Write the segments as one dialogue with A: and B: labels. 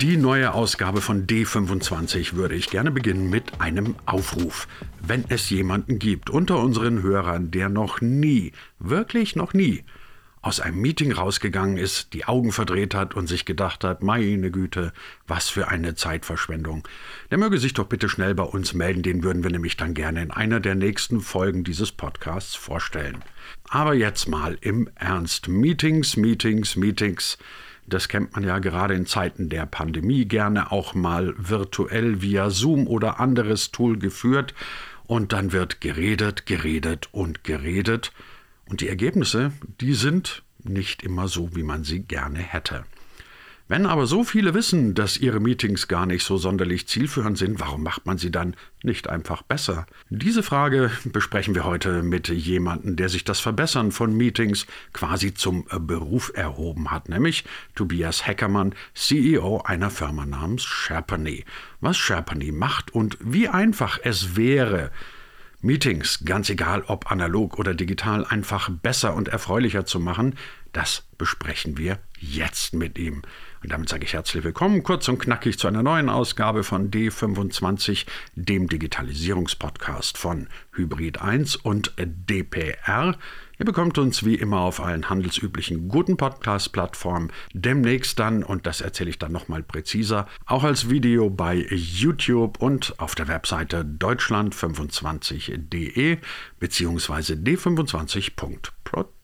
A: Die neue Ausgabe von D25 würde ich gerne beginnen mit einem Aufruf. Wenn es jemanden gibt unter unseren Hörern, der noch nie, wirklich noch nie, aus einem Meeting rausgegangen ist, die Augen verdreht hat und sich gedacht hat, meine Güte, was für eine Zeitverschwendung. Der möge sich doch bitte schnell bei uns melden, den würden wir nämlich dann gerne in einer der nächsten Folgen dieses Podcasts vorstellen. Aber jetzt mal im Ernst. Meetings, Meetings, Meetings. Das kennt man ja gerade in Zeiten der Pandemie gerne auch mal virtuell via Zoom oder anderes Tool geführt. Und dann wird geredet, geredet und geredet. Und die Ergebnisse, die sind nicht immer so, wie man sie gerne hätte. Wenn aber so viele wissen, dass ihre Meetings gar nicht so sonderlich zielführend sind, warum macht man sie dann nicht einfach besser? Diese Frage besprechen wir heute mit jemandem, der sich das Verbessern von Meetings quasi zum Beruf erhoben hat, nämlich Tobias Heckermann, CEO einer Firma namens Sherpany. Was Sherpany macht und wie einfach es wäre, Meetings, ganz egal ob analog oder digital, einfach besser und erfreulicher zu machen, das besprechen wir jetzt mit ihm. Und damit sage ich herzlich willkommen, kurz und knackig zu einer neuen Ausgabe von D25, dem Digitalisierungspodcast von Hybrid 1 und DPR. Ihr bekommt uns wie immer auf allen handelsüblichen guten Podcast-Plattformen. Demnächst dann, und das erzähle ich dann nochmal präziser, auch als Video bei YouTube und auf der Webseite deutschland25.de bzw.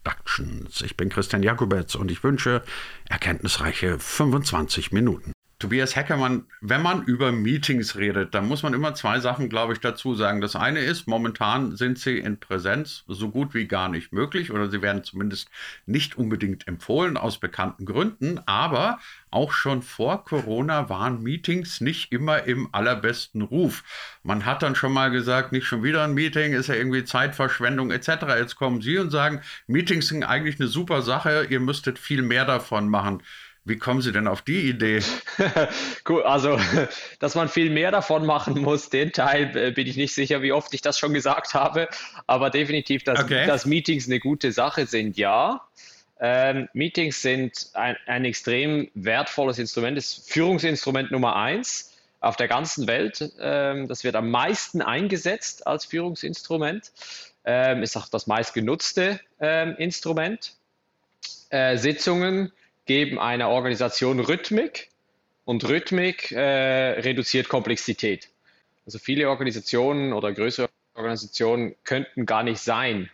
A: d25.productions. Ich bin Christian Jakobetz und ich wünsche erkenntnisreiche 25 Minuten. Tobias Heckermann, wenn man über Meetings redet, dann muss man immer zwei Sachen, glaube ich, dazu sagen. Das eine ist, momentan sind sie in Präsenz so gut wie gar nicht möglich oder sie werden zumindest nicht unbedingt empfohlen aus bekannten Gründen. Aber auch schon vor Corona waren Meetings nicht immer im allerbesten Ruf. Man hat dann schon mal gesagt, nicht schon wieder ein Meeting, ist ja irgendwie Zeitverschwendung etc. Jetzt kommen Sie und sagen, Meetings sind eigentlich eine super Sache, ihr müsstet viel mehr davon machen. Wie kommen Sie denn auf die Idee?
B: Gut, also, dass man viel mehr davon machen muss, den Teil äh, bin ich nicht sicher, wie oft ich das schon gesagt habe, aber definitiv, dass, okay. dass Meetings eine gute Sache sind, ja. Ähm, Meetings sind ein, ein extrem wertvolles Instrument, das Führungsinstrument Nummer eins auf der ganzen Welt. Ähm, das wird am meisten eingesetzt als Führungsinstrument, ähm, ist auch das meistgenutzte ähm, Instrument. Äh, Sitzungen geben einer Organisation Rhythmik und Rhythmik äh, reduziert Komplexität. Also viele Organisationen oder größere Organisationen könnten gar nicht sein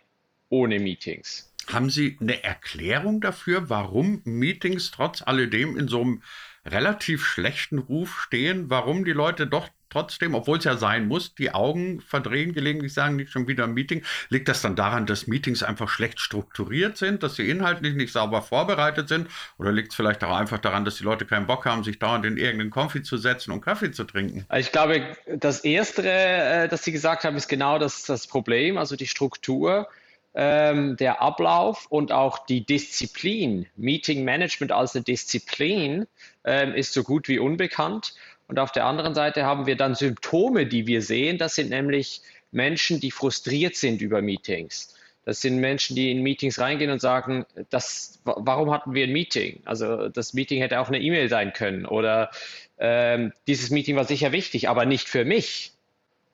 B: ohne Meetings.
A: Haben Sie eine Erklärung dafür, warum Meetings trotz alledem in so einem relativ schlechten Ruf stehen, warum die Leute doch trotzdem, obwohl es ja sein muss, die Augen verdrehen, gelegentlich sagen, nicht schon wieder ein Meeting. Liegt das dann daran, dass Meetings einfach schlecht strukturiert sind, dass sie inhaltlich nicht sauber vorbereitet sind? Oder liegt es vielleicht auch einfach daran, dass die Leute keinen Bock haben, sich dauernd in irgendeinen Konfi zu setzen und Kaffee zu trinken?
B: Ich glaube, das Erste, äh, das Sie gesagt haben, ist genau das, das Problem, also die Struktur. Ähm, der Ablauf und auch die Disziplin, Meeting Management als eine Disziplin, ähm, ist so gut wie unbekannt. Und auf der anderen Seite haben wir dann Symptome, die wir sehen. Das sind nämlich Menschen, die frustriert sind über Meetings. Das sind Menschen, die in Meetings reingehen und sagen, das, warum hatten wir ein Meeting? Also das Meeting hätte auch eine E-Mail sein können oder ähm, dieses Meeting war sicher wichtig, aber nicht für mich.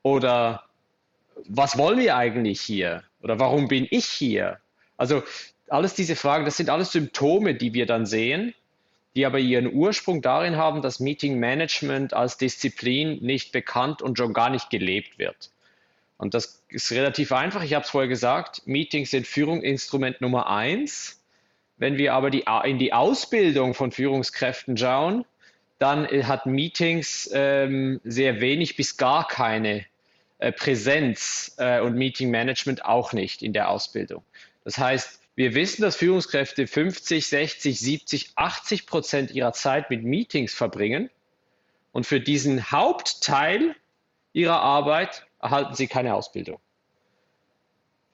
B: Oder was wollen wir eigentlich hier? Oder warum bin ich hier? Also alles diese Fragen, das sind alles Symptome, die wir dann sehen die aber ihren Ursprung darin haben, dass Meeting Management als Disziplin nicht bekannt und schon gar nicht gelebt wird. Und das ist relativ einfach. Ich habe es vorher gesagt, Meetings sind Führungsinstrument Nummer eins. Wenn wir aber die, in die Ausbildung von Führungskräften schauen, dann hat Meetings ähm, sehr wenig bis gar keine äh, Präsenz äh, und Meeting Management auch nicht in der Ausbildung. Das heißt, wir wissen, dass Führungskräfte 50, 60, 70, 80 Prozent ihrer Zeit mit Meetings verbringen. Und für diesen Hauptteil ihrer Arbeit erhalten sie keine Ausbildung.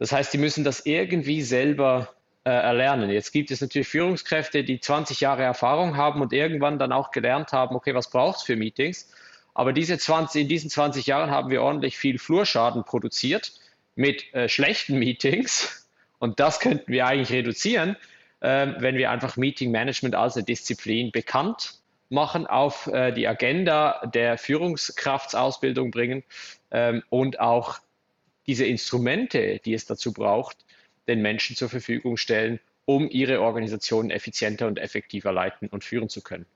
B: Das heißt, sie müssen das irgendwie selber äh, erlernen. Jetzt gibt es natürlich Führungskräfte, die 20 Jahre Erfahrung haben und irgendwann dann auch gelernt haben, okay, was braucht es für Meetings? Aber diese 20, in diesen 20 Jahren haben wir ordentlich viel Flurschaden produziert mit äh, schlechten Meetings und das könnten wir eigentlich reduzieren, äh, wenn wir einfach Meeting Management als eine Disziplin bekannt machen, auf äh, die Agenda der Führungskraftsausbildung bringen ähm, und auch diese Instrumente, die es dazu braucht, den Menschen zur Verfügung stellen, um ihre Organisation effizienter und effektiver leiten und führen zu können.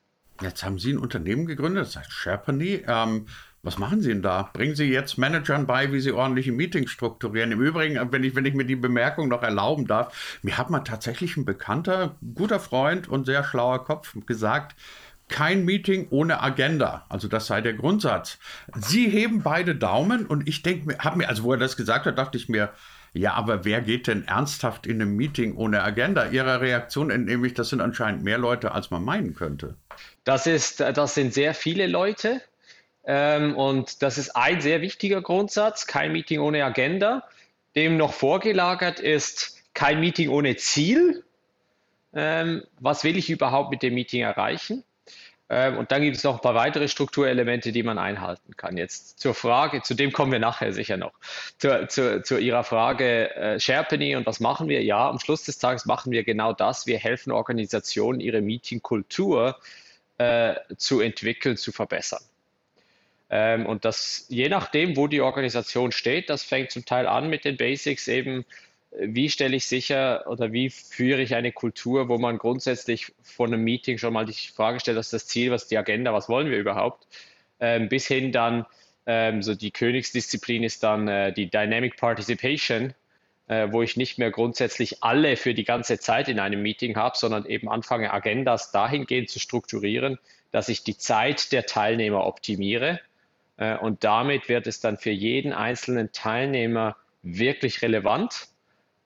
A: Jetzt haben Sie ein Unternehmen gegründet, das heißt Sherpany. Ähm, was machen Sie denn da? Bringen Sie jetzt Managern bei, wie sie ordentliche Meetings strukturieren? Im Übrigen, wenn ich, wenn ich mir die Bemerkung noch erlauben darf, mir hat mal tatsächlich ein bekannter, guter Freund und sehr schlauer Kopf gesagt, kein Meeting ohne Agenda. Also das sei der Grundsatz. Sie heben beide Daumen und ich denke mir, habe mir, also wo er das gesagt hat, dachte ich mir, ja, aber wer geht denn ernsthaft in einem Meeting ohne Agenda? Ihrer Reaktion entnehme ich, das sind anscheinend mehr Leute, als man meinen könnte.
B: Das, ist, das sind sehr viele Leute. Ähm, und das ist ein sehr wichtiger Grundsatz, kein Meeting ohne Agenda. Dem noch vorgelagert ist kein Meeting ohne Ziel. Ähm, was will ich überhaupt mit dem Meeting erreichen? Ähm, und dann gibt es noch ein paar weitere Strukturelemente, die man einhalten kann. Jetzt zur Frage, zu dem kommen wir nachher sicher noch. Zu, zu, zu Ihrer Frage äh, Sherpany und was machen wir? Ja, am Schluss des Tages machen wir genau das. Wir helfen Organisationen, ihre Meetingkultur äh, zu entwickeln, zu verbessern. Ähm, und das, je nachdem, wo die Organisation steht, das fängt zum Teil an mit den Basics eben, wie stelle ich sicher oder wie führe ich eine Kultur, wo man grundsätzlich vor einem Meeting schon mal die Frage stellt, was ist das Ziel, was ist die Agenda, was wollen wir überhaupt, ähm, bis hin dann, ähm, so die Königsdisziplin ist dann äh, die Dynamic Participation, äh, wo ich nicht mehr grundsätzlich alle für die ganze Zeit in einem Meeting habe, sondern eben anfange, Agendas dahingehend zu strukturieren, dass ich die Zeit der Teilnehmer optimiere äh, und damit wird es dann für jeden einzelnen Teilnehmer wirklich relevant.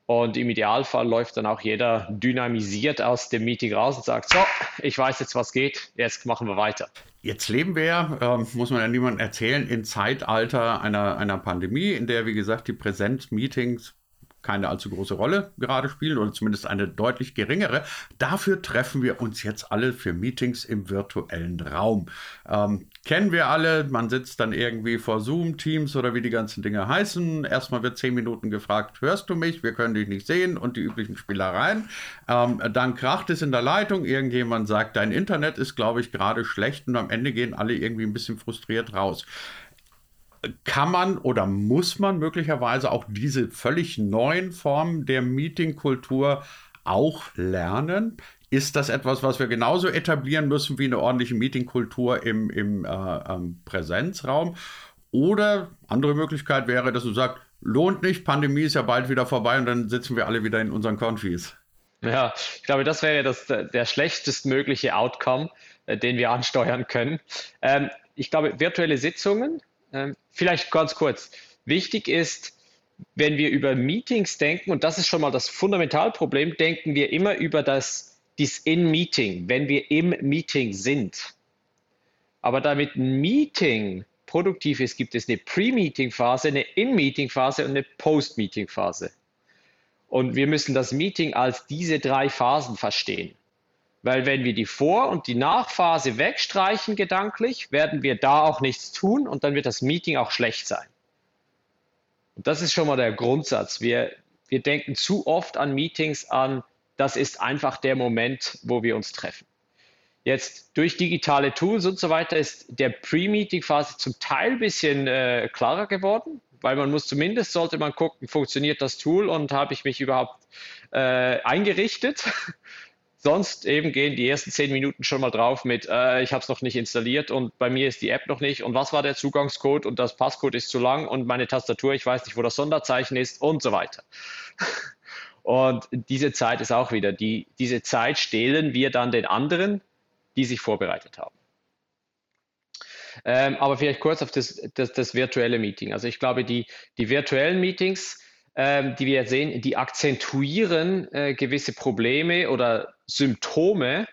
B: Und im Idealfall läuft dann auch jeder dynamisiert aus dem Meeting raus und sagt, so, ich weiß jetzt, was geht, jetzt machen wir weiter.
A: Jetzt leben wir, äh, muss man ja niemandem erzählen, im Zeitalter einer, einer Pandemie, in der, wie gesagt, die Präsenzmeetings keine allzu große Rolle gerade spielen oder zumindest eine deutlich geringere. Dafür treffen wir uns jetzt alle für Meetings im virtuellen Raum. Ähm, kennen wir alle, man sitzt dann irgendwie vor Zoom, Teams oder wie die ganzen Dinge heißen. Erstmal wird zehn Minuten gefragt, hörst du mich? Wir können dich nicht sehen und die üblichen Spielereien. Ähm, dann kracht es in der Leitung, irgendjemand sagt, dein Internet ist, glaube ich, gerade schlecht und am Ende gehen alle irgendwie ein bisschen frustriert raus kann man oder muss man möglicherweise auch diese völlig neuen Formen der Meetingkultur auch lernen? Ist das etwas, was wir genauso etablieren müssen wie eine ordentliche Meetingkultur im, im äh, Präsenzraum? Oder andere Möglichkeit wäre, dass du sagst, lohnt nicht, Pandemie ist ja bald wieder vorbei und dann sitzen wir alle wieder in unseren Confis.
B: Ja, ich glaube, das wäre das, der schlechtestmögliche Outcome, äh, den wir ansteuern können. Ähm, ich glaube, virtuelle Sitzungen ähm, vielleicht ganz kurz. Wichtig ist, wenn wir über Meetings denken, und das ist schon mal das Fundamentalproblem, denken wir immer über das, das In-Meeting, wenn wir im Meeting sind. Aber damit ein Meeting produktiv ist, gibt es eine Pre-Meeting-Phase, eine In-Meeting-Phase und eine Post-Meeting-Phase. Und wir müssen das Meeting als diese drei Phasen verstehen. Weil wenn wir die Vor- und die Nachphase wegstreichen gedanklich, werden wir da auch nichts tun und dann wird das Meeting auch schlecht sein. Und das ist schon mal der Grundsatz. Wir, wir denken zu oft an Meetings an, das ist einfach der Moment, wo wir uns treffen. Jetzt durch digitale Tools und so weiter ist der Pre-Meeting-Phase zum Teil ein bisschen äh, klarer geworden, weil man muss zumindest, sollte man gucken, funktioniert das Tool und habe ich mich überhaupt äh, eingerichtet. Sonst eben gehen die ersten zehn Minuten schon mal drauf mit, äh, ich habe es noch nicht installiert und bei mir ist die App noch nicht und was war der Zugangscode und das Passcode ist zu lang und meine Tastatur, ich weiß nicht, wo das Sonderzeichen ist und so weiter. Und diese Zeit ist auch wieder, die, diese Zeit stehlen wir dann den anderen, die sich vorbereitet haben. Ähm, aber vielleicht kurz auf das, das, das virtuelle Meeting. Also ich glaube, die, die virtuellen Meetings ähm, die wir sehen, die akzentuieren äh, gewisse Probleme oder Symptome,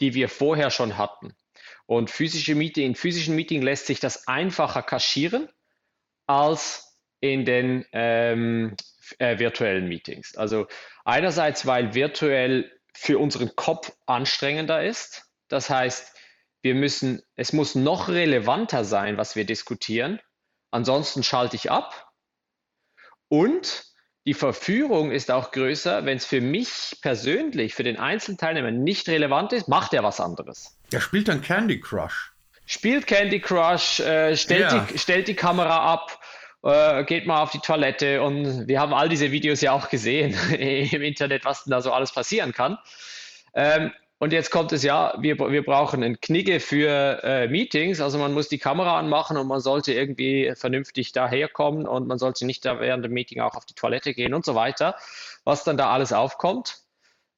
B: die wir vorher schon hatten. Und physische Meeting, in physischen Meetings lässt sich das einfacher kaschieren als in den ähm, äh, virtuellen Meetings. Also einerseits, weil virtuell für unseren Kopf anstrengender ist. Das heißt, wir müssen, es muss noch relevanter sein, was wir diskutieren. Ansonsten schalte ich ab und die Verführung ist auch größer, wenn es für mich persönlich, für den Einzelteilnehmer nicht relevant ist, macht er was anderes.
A: Er spielt dann Candy Crush.
B: Spielt Candy Crush, äh, stellt, ja. die, stellt die Kamera ab, äh, geht mal auf die Toilette und wir haben all diese Videos ja auch gesehen im Internet, was denn da so alles passieren kann. Ähm, und jetzt kommt es ja, wir, wir brauchen einen Knigge für äh, Meetings. Also man muss die Kamera anmachen und man sollte irgendwie vernünftig daherkommen und man sollte nicht da während dem Meeting auch auf die Toilette gehen und so weiter. Was dann da alles aufkommt.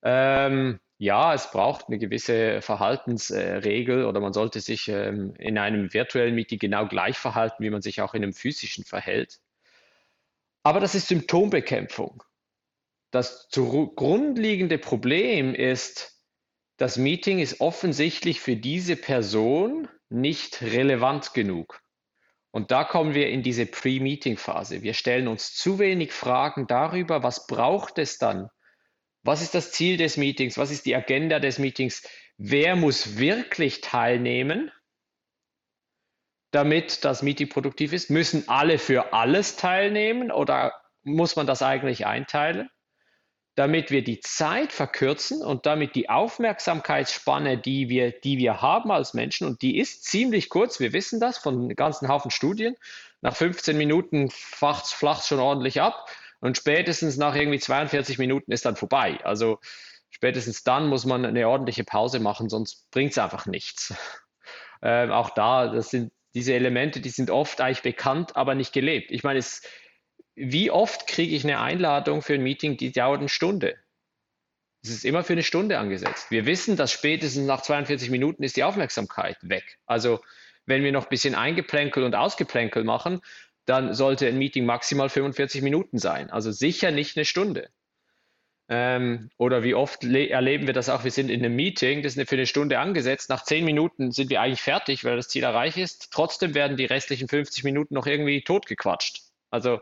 B: Ähm, ja, es braucht eine gewisse Verhaltensregel oder man sollte sich ähm, in einem virtuellen Meeting genau gleich verhalten, wie man sich auch in einem physischen verhält. Aber das ist Symptombekämpfung. Das zugrundliegende Problem ist, das Meeting ist offensichtlich für diese Person nicht relevant genug. Und da kommen wir in diese Pre-Meeting-Phase. Wir stellen uns zu wenig Fragen darüber, was braucht es dann? Was ist das Ziel des Meetings? Was ist die Agenda des Meetings? Wer muss wirklich teilnehmen, damit das Meeting produktiv ist? Müssen alle für alles teilnehmen oder muss man das eigentlich einteilen? Damit wir die Zeit verkürzen und damit die Aufmerksamkeitsspanne, die wir, die wir haben als Menschen, und die ist ziemlich kurz, wir wissen das von ganzen Haufen Studien, nach 15 Minuten flacht es schon ordentlich ab und spätestens nach irgendwie 42 Minuten ist dann vorbei. Also spätestens dann muss man eine ordentliche Pause machen, sonst bringt es einfach nichts. Ähm, auch da, das sind diese Elemente, die sind oft eigentlich bekannt, aber nicht gelebt. Ich meine, es, wie oft kriege ich eine Einladung für ein Meeting, die dauert eine Stunde? Es ist immer für eine Stunde angesetzt. Wir wissen, dass spätestens nach 42 Minuten ist die Aufmerksamkeit weg. Also wenn wir noch ein bisschen Eingeplänkel und Ausgeplänkel machen, dann sollte ein Meeting maximal 45 Minuten sein. Also sicher nicht eine Stunde. Ähm, oder wie oft erleben wir das auch, wir sind in einem Meeting, das ist für eine Stunde angesetzt, nach 10 Minuten sind wir eigentlich fertig, weil das Ziel erreicht ist. Trotzdem werden die restlichen 50 Minuten noch irgendwie totgequatscht. Also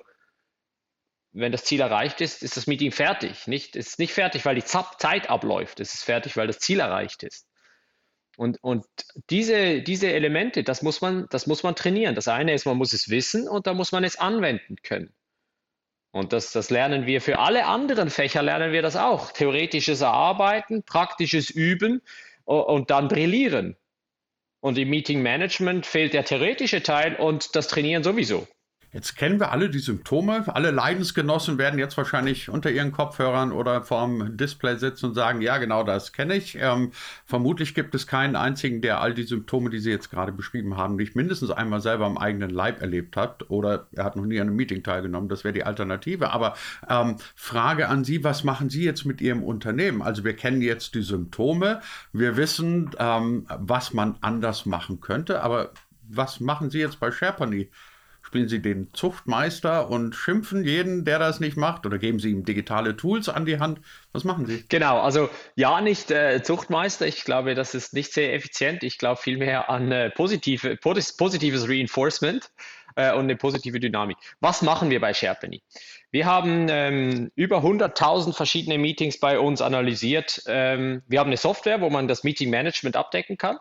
B: wenn das Ziel erreicht ist, ist das Meeting fertig. Nicht, es ist nicht fertig, weil die Zeit abläuft. Es ist fertig, weil das Ziel erreicht ist. Und, und diese, diese Elemente, das muss, man, das muss man trainieren. Das eine ist, man muss es wissen und da muss man es anwenden können. Und das, das lernen wir für alle anderen Fächer, lernen wir das auch. Theoretisches Erarbeiten, praktisches Üben und dann brillieren. Und im Meeting Management fehlt der theoretische Teil und das Trainieren sowieso.
A: Jetzt kennen wir alle die Symptome. Alle Leidensgenossen werden jetzt wahrscheinlich unter ihren Kopfhörern oder vorm Display sitzen und sagen, ja, genau das kenne ich. Ähm, vermutlich gibt es keinen einzigen, der all die Symptome, die Sie jetzt gerade beschrieben haben, nicht mindestens einmal selber am eigenen Leib erlebt hat oder er hat noch nie an einem Meeting teilgenommen. Das wäre die Alternative. Aber ähm, Frage an Sie, was machen Sie jetzt mit Ihrem Unternehmen? Also wir kennen jetzt die Symptome. Wir wissen, ähm, was man anders machen könnte. Aber was machen Sie jetzt bei SharePony? Spielen Sie den Zuchtmeister und schimpfen jeden, der das nicht macht? Oder geben Sie ihm digitale Tools an die Hand? Was machen Sie?
B: Genau, also ja, nicht äh, Zuchtmeister. Ich glaube, das ist nicht sehr effizient. Ich glaube vielmehr an äh, positive, positives Reinforcement äh, und eine positive Dynamik. Was machen wir bei Sherpany? Wir haben ähm, über 100.000 verschiedene Meetings bei uns analysiert. Ähm, wir haben eine Software, wo man das Meeting Management abdecken kann.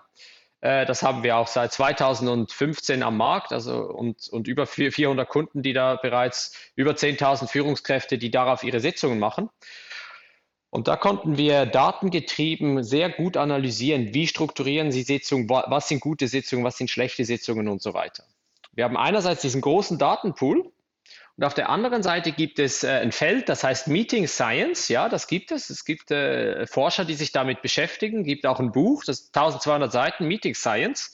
B: Äh, das haben wir auch seit 2015 am Markt, also und, und über 400 Kunden, die da bereits über 10.000 Führungskräfte, die darauf ihre Sitzungen machen. Und da konnten wir datengetrieben sehr gut analysieren, wie strukturieren Sie Sitzungen, was sind gute Sitzungen, was sind schlechte Sitzungen und so weiter. Wir haben einerseits diesen großen Datenpool, und auf der anderen Seite gibt es äh, ein Feld, das heißt Meeting Science. Ja, das gibt es. Es gibt äh, Forscher, die sich damit beschäftigen. Es gibt auch ein Buch, das ist 1200 Seiten, Meeting Science.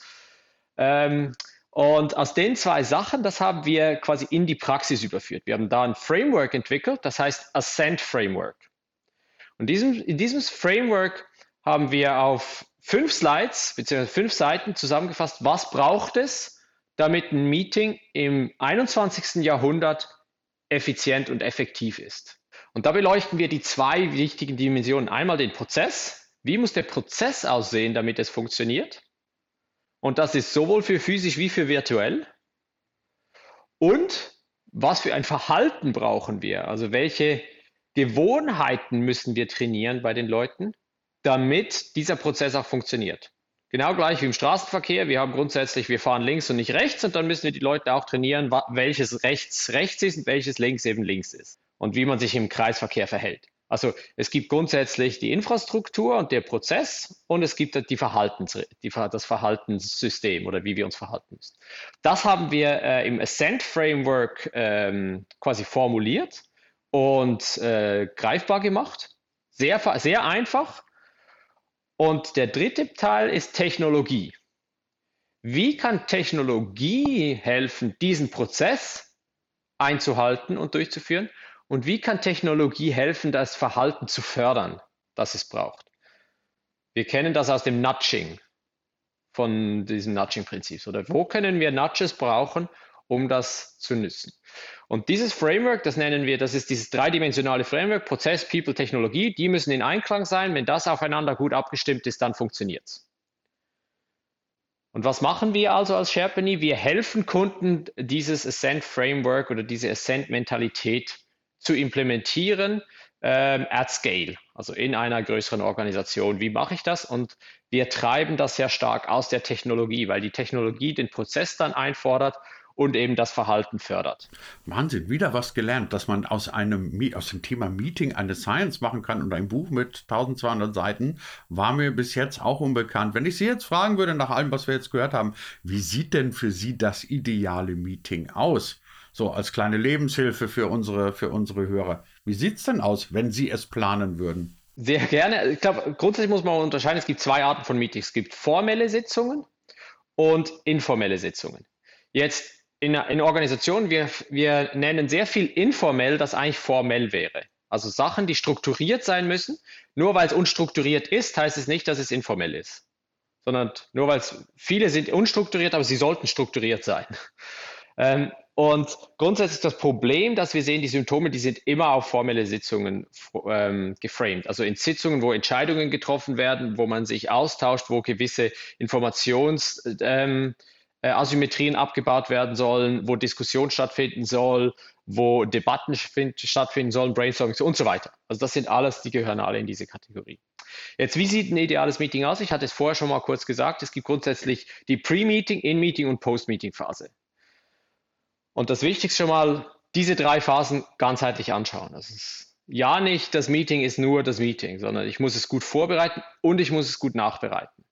B: Ähm, und aus den zwei Sachen, das haben wir quasi in die Praxis überführt. Wir haben da ein Framework entwickelt, das heißt Ascent Framework. Und diesem, in diesem Framework haben wir auf fünf Slides bzw. fünf Seiten zusammengefasst, was braucht es, damit ein Meeting im 21. Jahrhundert effizient und effektiv ist. Und da beleuchten wir die zwei wichtigen Dimensionen. Einmal den Prozess. Wie muss der Prozess aussehen, damit es funktioniert? Und das ist sowohl für physisch wie für virtuell. Und was für ein Verhalten brauchen wir? Also welche Gewohnheiten müssen wir trainieren bei den Leuten, damit dieser Prozess auch funktioniert? Genau gleich wie im Straßenverkehr. Wir haben grundsätzlich, wir fahren links und nicht rechts und dann müssen wir die Leute auch trainieren, welches rechts rechts ist und welches links eben links ist. und wie man sich im Kreisverkehr verhält. Also es gibt grundsätzlich die Infrastruktur und der Prozess und es gibt die Verhaltens, die, das Verhaltenssystem oder wie wir uns verhalten müssen. Das haben wir äh, im Ascent Framework ähm, quasi formuliert und äh, greifbar gemacht. Sehr, sehr einfach. Und der dritte Teil ist Technologie. Wie kann Technologie helfen, diesen Prozess einzuhalten und durchzuführen? Und wie kann Technologie helfen, das Verhalten zu fördern, das es braucht? Wir kennen das aus dem Nudging, von diesem Nudging-Prinzip. Oder wo können wir Nudges brauchen, um das zu nützen? Und dieses Framework, das nennen wir, das ist dieses dreidimensionale Framework, Prozess, People, Technologie, die müssen in Einklang sein. Wenn das aufeinander gut abgestimmt ist, dann funktioniert es. Und was machen wir also als Sherpany? Wir helfen Kunden, dieses Ascent Framework oder diese Ascent Mentalität zu implementieren ähm, at scale, also in einer größeren Organisation. Wie mache ich das? Und wir treiben das sehr stark aus der Technologie, weil die Technologie den Prozess dann einfordert und eben das Verhalten fördert.
A: Wahnsinn, wieder was gelernt, dass man aus einem aus dem Thema Meeting eine Science machen kann und ein Buch mit 1200 Seiten war mir bis jetzt auch unbekannt. Wenn ich Sie jetzt fragen würde nach allem, was wir jetzt gehört haben, wie sieht denn für Sie das ideale Meeting aus? So als kleine Lebenshilfe für unsere, für unsere Hörer. Wie sieht es denn aus, wenn Sie es planen würden?
B: Sehr gerne. Ich glaube, grundsätzlich muss man unterscheiden, es gibt zwei Arten von Meetings. Es gibt formelle Sitzungen und informelle Sitzungen. Jetzt in, in Organisationen, wir, wir nennen sehr viel informell, das eigentlich formell wäre. Also Sachen, die strukturiert sein müssen. Nur weil es unstrukturiert ist, heißt es nicht, dass es informell ist. Sondern nur weil es viele sind unstrukturiert, aber sie sollten strukturiert sein. Ähm, und grundsätzlich das Problem, dass wir sehen, die Symptome, die sind immer auf formelle Sitzungen ähm, geframed. Also in Sitzungen, wo Entscheidungen getroffen werden, wo man sich austauscht, wo gewisse Informationsasymmetrien ähm, äh, abgebaut werden sollen, wo Diskussion stattfinden soll, wo Debatten stattfinden sollen, Brainstorming und so weiter. Also das sind alles, die gehören alle in diese Kategorie. Jetzt, wie sieht ein ideales Meeting aus? Ich hatte es vorher schon mal kurz gesagt. Es gibt grundsätzlich die Pre-Meeting, In-Meeting und Post-Meeting-Phase. Und das Wichtigste schon mal, diese drei Phasen ganzheitlich anschauen. Das ist ja nicht, das Meeting ist nur das Meeting, sondern ich muss es gut vorbereiten und ich muss es gut nachbereiten.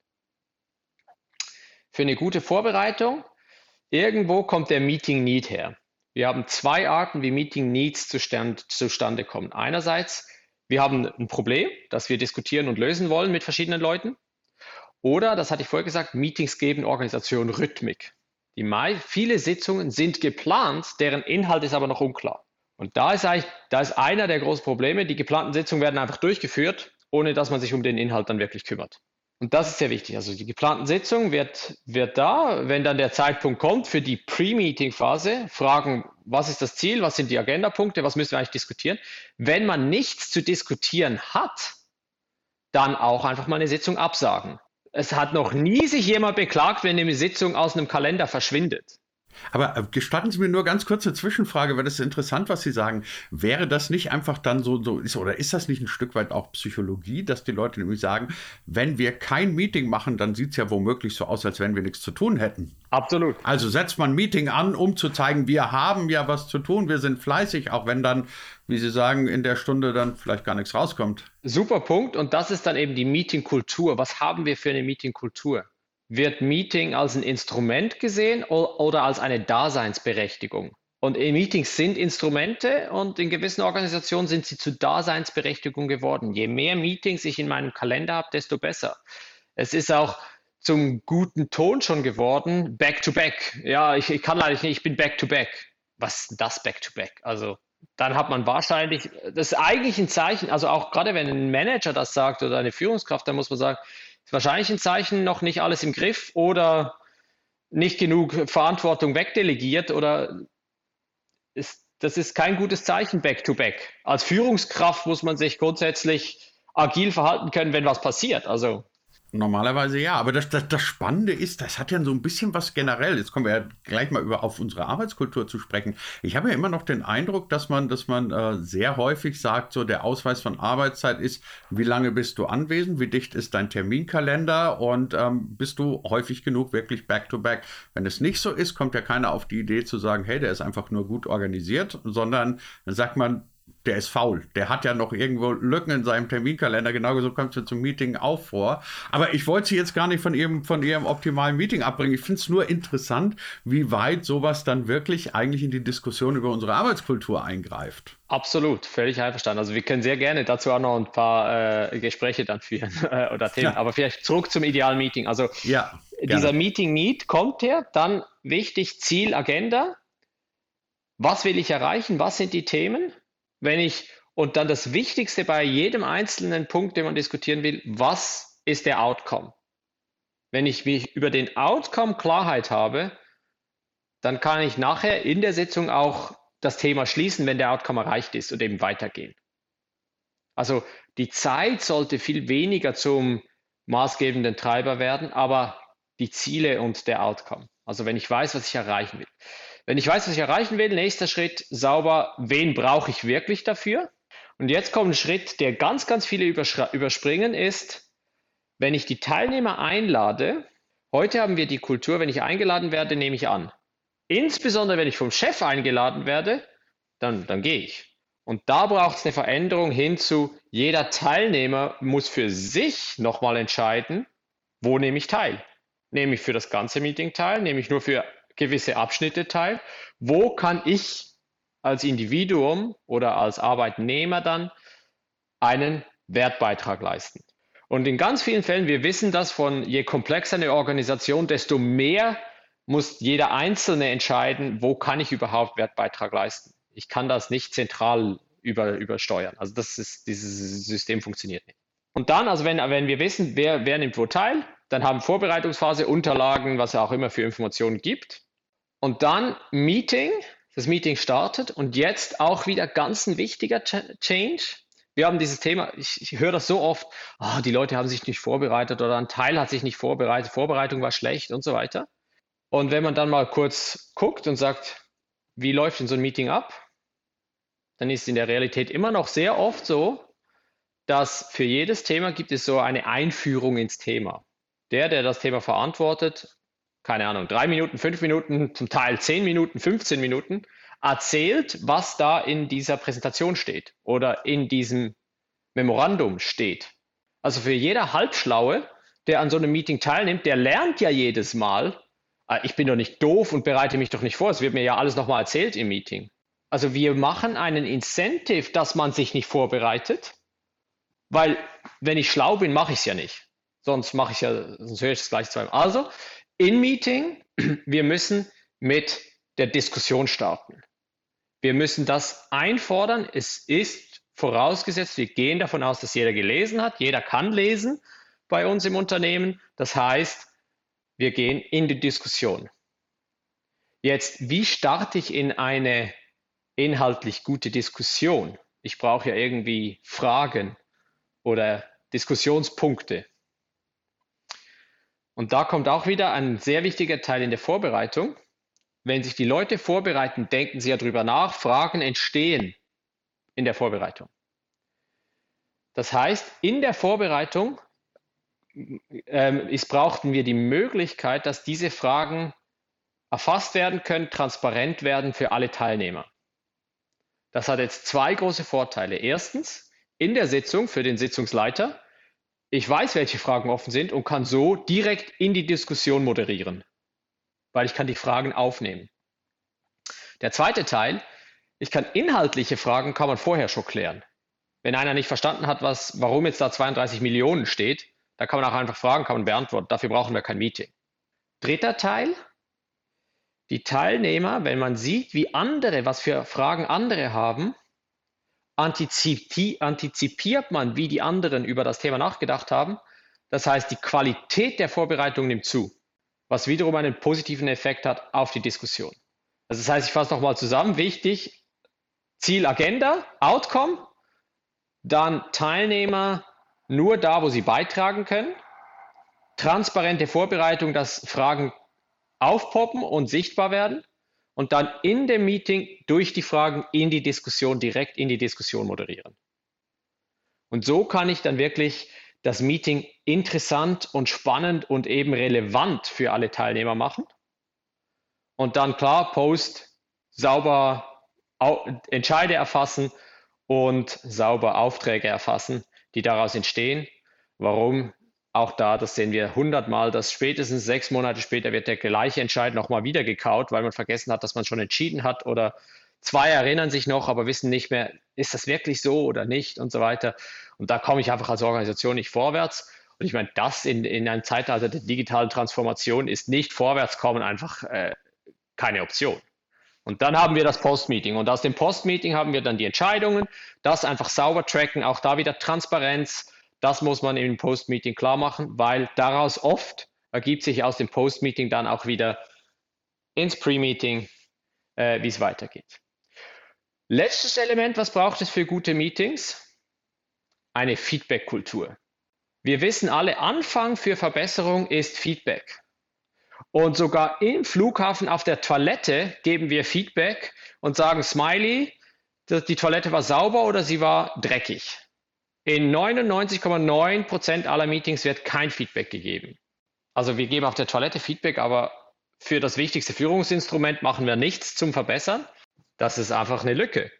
B: Für eine gute Vorbereitung, irgendwo kommt der Meeting Need her. Wir haben zwei Arten, wie Meeting Needs zustande kommen. Einerseits, wir haben ein Problem, das wir diskutieren und lösen wollen mit verschiedenen Leuten. Oder, das hatte ich vorher gesagt, Meetings geben Organisation Rhythmik. Die Mai, viele Sitzungen sind geplant, deren Inhalt ist aber noch unklar. Und da ist eigentlich, da ist einer der großen Probleme. Die geplanten Sitzungen werden einfach durchgeführt, ohne dass man sich um den Inhalt dann wirklich kümmert. Und das ist sehr wichtig. Also die geplanten Sitzungen wird, wird da, wenn dann der Zeitpunkt kommt für die Pre-Meeting-Phase, fragen, was ist das Ziel, was sind die Agendapunkte, was müssen wir eigentlich diskutieren. Wenn man nichts zu diskutieren hat, dann auch einfach mal eine Sitzung absagen. Es hat noch nie sich jemand beklagt, wenn eine Sitzung aus einem Kalender verschwindet.
A: Aber äh, gestatten Sie mir nur ganz kurz eine Zwischenfrage, weil das ist interessant, was Sie sagen. Wäre das nicht einfach dann so, so ist, oder ist das nicht ein Stück weit auch Psychologie, dass die Leute nämlich sagen, wenn wir kein Meeting machen, dann sieht es ja womöglich so aus, als wenn wir nichts zu tun hätten.
B: Absolut.
A: Also setzt man ein Meeting an, um zu zeigen, wir haben ja was zu tun, wir sind fleißig, auch wenn dann, wie Sie sagen, in der Stunde dann vielleicht gar nichts rauskommt.
B: Super Punkt. Und das ist dann eben die Meetingkultur. Was haben wir für eine Meetingkultur? Wird Meeting als ein Instrument gesehen oder als eine Daseinsberechtigung? Und Meetings sind Instrumente und in gewissen Organisationen sind sie zu Daseinsberechtigung geworden. Je mehr Meetings ich in meinem Kalender habe, desto besser. Es ist auch zum guten Ton schon geworden, back-to-back. Ja, ich, ich, kann leider nicht, ich bin back-to-back. -back. Was ist das back-to-back? -back? Also dann hat man wahrscheinlich, das ist eigentlich ein Zeichen, also auch gerade wenn ein Manager das sagt oder eine Führungskraft, dann muss man sagen, ist wahrscheinlich ein Zeichen, noch nicht alles im Griff oder nicht genug Verantwortung wegdelegiert oder ist, das ist kein gutes Zeichen back-to-back. -back. Als Führungskraft muss man sich grundsätzlich agil verhalten können, wenn was passiert. Also
A: Normalerweise ja, aber das, das, das Spannende ist, das hat ja so ein bisschen was generell. Jetzt kommen wir ja gleich mal über auf unsere Arbeitskultur zu sprechen. Ich habe ja immer noch den Eindruck, dass man, dass man äh, sehr häufig sagt, so der Ausweis von Arbeitszeit ist, wie lange bist du anwesend, wie dicht ist dein Terminkalender und ähm, bist du häufig genug wirklich back to back. Wenn es nicht so ist, kommt ja keiner auf die Idee zu sagen, hey, der ist einfach nur gut organisiert, sondern dann sagt man, der ist faul. Der hat ja noch irgendwo Lücken in seinem Terminkalender. Genau so kommt es zum Meeting auch vor. Aber ich wollte Sie jetzt gar nicht von Ihrem, von Ihrem optimalen Meeting abbringen. Ich finde es nur interessant, wie weit sowas dann wirklich eigentlich in die Diskussion über unsere Arbeitskultur eingreift.
B: Absolut, völlig einverstanden. Also wir können sehr gerne dazu auch noch ein paar äh, Gespräche dann führen oder Themen. Ja. Aber vielleicht zurück zum idealen Meeting. Also ja, dieser Meeting Need kommt her, dann wichtig Ziel, Agenda. Was will ich erreichen? Was sind die Themen? Wenn ich, und dann das Wichtigste bei jedem einzelnen Punkt, den man diskutieren will, was ist der Outcome? Wenn ich, über den Outcome Klarheit habe, dann kann ich nachher in der Sitzung auch das Thema schließen, wenn der Outcome erreicht ist und eben weitergehen. Also die Zeit sollte viel weniger zum maßgebenden Treiber werden, aber die Ziele und der Outcome. Also wenn ich weiß, was ich erreichen will. Wenn ich weiß, was ich erreichen will, nächster Schritt sauber, wen brauche ich wirklich dafür? Und jetzt kommt ein Schritt, der ganz, ganz viele überspringen, ist, wenn ich die Teilnehmer einlade, heute haben wir die Kultur, wenn ich eingeladen werde, nehme ich an. Insbesondere wenn ich vom Chef eingeladen werde, dann, dann gehe ich. Und da braucht es eine Veränderung hin zu, jeder Teilnehmer muss für sich nochmal entscheiden, wo nehme ich teil. Nehme ich für das ganze Meeting teil, nehme ich nur für gewisse Abschnitte teil. Wo kann ich als Individuum oder als Arbeitnehmer dann einen Wertbeitrag leisten? Und in ganz vielen Fällen, wir wissen das von je komplexer eine Organisation, desto mehr muss jeder Einzelne entscheiden, wo kann ich überhaupt Wertbeitrag leisten. Ich kann das nicht zentral über, übersteuern. Also das ist, dieses System funktioniert nicht. Und dann, also wenn, wenn wir wissen, wer, wer nimmt wo teil, dann haben Vorbereitungsphase, Unterlagen, was es auch immer für Informationen gibt. Und dann Meeting, das Meeting startet und jetzt auch wieder ganz ein wichtiger Change. Wir haben dieses Thema, ich, ich höre das so oft, oh, die Leute haben sich nicht vorbereitet oder ein Teil hat sich nicht vorbereitet, Vorbereitung war schlecht und so weiter. Und wenn man dann mal kurz guckt und sagt, wie läuft denn so ein Meeting ab, dann ist in der Realität immer noch sehr oft so, dass für jedes Thema gibt es so eine Einführung ins Thema. Der, der das Thema verantwortet, keine Ahnung, drei Minuten, fünf Minuten, zum Teil zehn Minuten, 15 Minuten, erzählt, was da in dieser Präsentation steht oder in diesem Memorandum steht. Also für jeder Halbschlaue, der an so einem Meeting teilnimmt, der lernt ja jedes Mal, äh, ich bin doch nicht doof und bereite mich doch nicht vor, es wird mir ja alles nochmal erzählt im Meeting. Also wir machen einen Incentive, dass man sich nicht vorbereitet, weil wenn ich schlau bin, mache ich es ja nicht. Sonst mache ich ja, sonst höre ich es gleich zweimal. Also in Meeting, wir müssen mit der Diskussion starten. Wir müssen das einfordern. Es ist vorausgesetzt, wir gehen davon aus, dass jeder gelesen hat. Jeder kann lesen bei uns im Unternehmen. Das heißt, wir gehen in die Diskussion. Jetzt, wie starte ich in eine inhaltlich gute Diskussion? Ich brauche ja irgendwie Fragen oder Diskussionspunkte. Und da kommt auch wieder ein sehr wichtiger Teil in der Vorbereitung. Wenn sich die Leute vorbereiten, denken sie ja drüber nach, Fragen entstehen in der Vorbereitung. Das heißt, in der Vorbereitung ähm, ist, brauchten wir die Möglichkeit, dass diese Fragen erfasst werden können, transparent werden für alle Teilnehmer. Das hat jetzt zwei große Vorteile. Erstens, in der Sitzung für den Sitzungsleiter ich weiß, welche Fragen offen sind und kann so direkt in die Diskussion moderieren, weil ich kann die Fragen aufnehmen. Der zweite Teil, ich kann inhaltliche Fragen kann man vorher schon klären. Wenn einer nicht verstanden hat, was, warum jetzt da 32 Millionen steht, da kann man auch einfach fragen, kann man beantworten. Dafür brauchen wir kein Meeting. Dritter Teil, die Teilnehmer, wenn man sieht, wie andere, was für Fragen andere haben, antizipiert man, wie die anderen über das Thema nachgedacht haben. Das heißt, die Qualität der Vorbereitung nimmt zu, was wiederum einen positiven Effekt hat auf die Diskussion. Also das heißt, ich fasse nochmal zusammen, wichtig, Ziel, Agenda, Outcome, dann Teilnehmer nur da, wo sie beitragen können, transparente Vorbereitung, dass Fragen aufpoppen und sichtbar werden und dann in dem Meeting durch die Fragen in die Diskussion, direkt in die Diskussion moderieren. Und so kann ich dann wirklich das Meeting interessant und spannend und eben relevant für alle Teilnehmer machen. Und dann klar, Post, sauber Entscheide erfassen und sauber Aufträge erfassen, die daraus entstehen. Warum? Auch da, das sehen wir hundertmal, dass spätestens sechs Monate später wird der gleiche Entscheid nochmal wieder gekaut, weil man vergessen hat, dass man schon entschieden hat oder zwei erinnern sich noch, aber wissen nicht mehr, ist das wirklich so oder nicht und so weiter. Und da komme ich einfach als Organisation nicht vorwärts. Und ich meine, das in, in einem Zeitalter der digitalen Transformation ist nicht vorwärtskommen einfach äh, keine Option. Und dann haben wir das Post-Meeting. Und aus dem Post-Meeting haben wir dann die Entscheidungen, das einfach sauber tracken, auch da wieder Transparenz. Das muss man im Post-Meeting klar machen, weil daraus oft ergibt sich aus dem Post-Meeting dann auch wieder ins Pre-Meeting, äh, wie es weitergeht. Letztes Element, was braucht es für gute Meetings? Eine Feedback-Kultur. Wir wissen alle, Anfang für Verbesserung ist Feedback. Und sogar im Flughafen auf der Toilette geben wir Feedback und sagen, Smiley, die Toilette war sauber oder sie war dreckig. In 99,9 Prozent aller Meetings wird kein Feedback gegeben. Also wir geben auf der Toilette Feedback, aber für das wichtigste Führungsinstrument machen wir nichts zum Verbessern. Das ist einfach eine Lücke.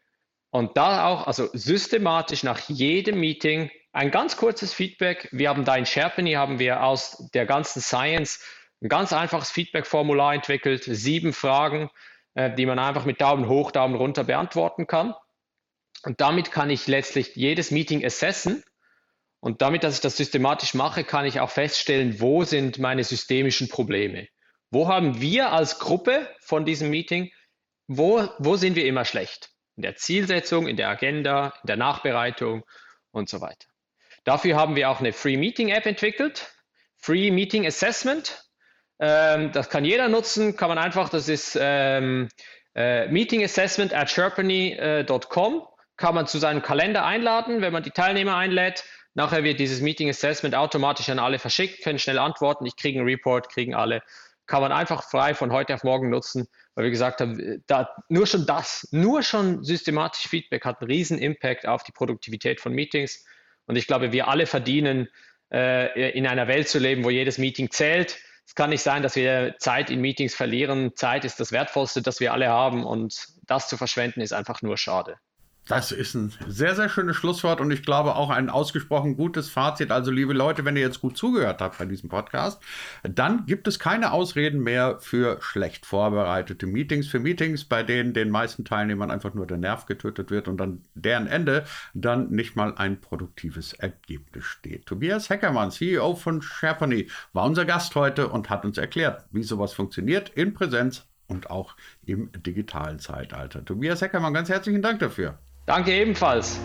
B: Und da auch, also systematisch nach jedem Meeting ein ganz kurzes Feedback. Wir haben da in Sherpany, haben wir aus der ganzen Science ein ganz einfaches Feedback-Formular entwickelt, sieben Fragen, äh, die man einfach mit Daumen hoch, Daumen runter beantworten kann. Und damit kann ich letztlich jedes Meeting assessen. Und damit, dass ich das systematisch mache, kann ich auch feststellen, wo sind meine systemischen Probleme. Wo haben wir als Gruppe von diesem Meeting, wo, wo sind wir immer schlecht? In der Zielsetzung, in der Agenda, in der Nachbereitung und so weiter. Dafür haben wir auch eine Free Meeting App entwickelt. Free Meeting Assessment. Ähm, das kann jeder nutzen, kann man einfach, das ist ähm, äh, meetingassessment at sherpany.com, äh, kann man zu seinem Kalender einladen, wenn man die Teilnehmer einlädt. Nachher wird dieses Meeting Assessment automatisch an alle verschickt, können schnell antworten, ich kriege einen Report, kriegen alle. Kann man einfach frei von heute auf morgen nutzen, weil wir gesagt haben, da, nur schon das, nur schon systematisch Feedback hat einen riesen Impact auf die Produktivität von Meetings. Und ich glaube, wir alle verdienen, äh, in einer Welt zu leben, wo jedes Meeting zählt es kann nicht sein, dass wir Zeit in Meetings verlieren. Zeit ist das Wertvollste, das wir alle haben und das zu verschwenden ist einfach nur schade.
A: Das ist ein sehr, sehr schönes Schlusswort und ich glaube auch ein ausgesprochen gutes Fazit. Also, liebe Leute, wenn ihr jetzt gut zugehört habt bei diesem Podcast, dann gibt es keine Ausreden mehr für schlecht vorbereitete Meetings, für Meetings, bei denen den meisten Teilnehmern einfach nur der Nerv getötet wird und dann deren Ende dann nicht mal ein produktives Ergebnis steht. Tobias Heckermann, CEO von Sherpany, war unser Gast heute und hat uns erklärt, wie sowas funktioniert in Präsenz und auch im digitalen Zeitalter. Tobias Heckermann, ganz herzlichen Dank dafür.
B: Danke ebenfalls.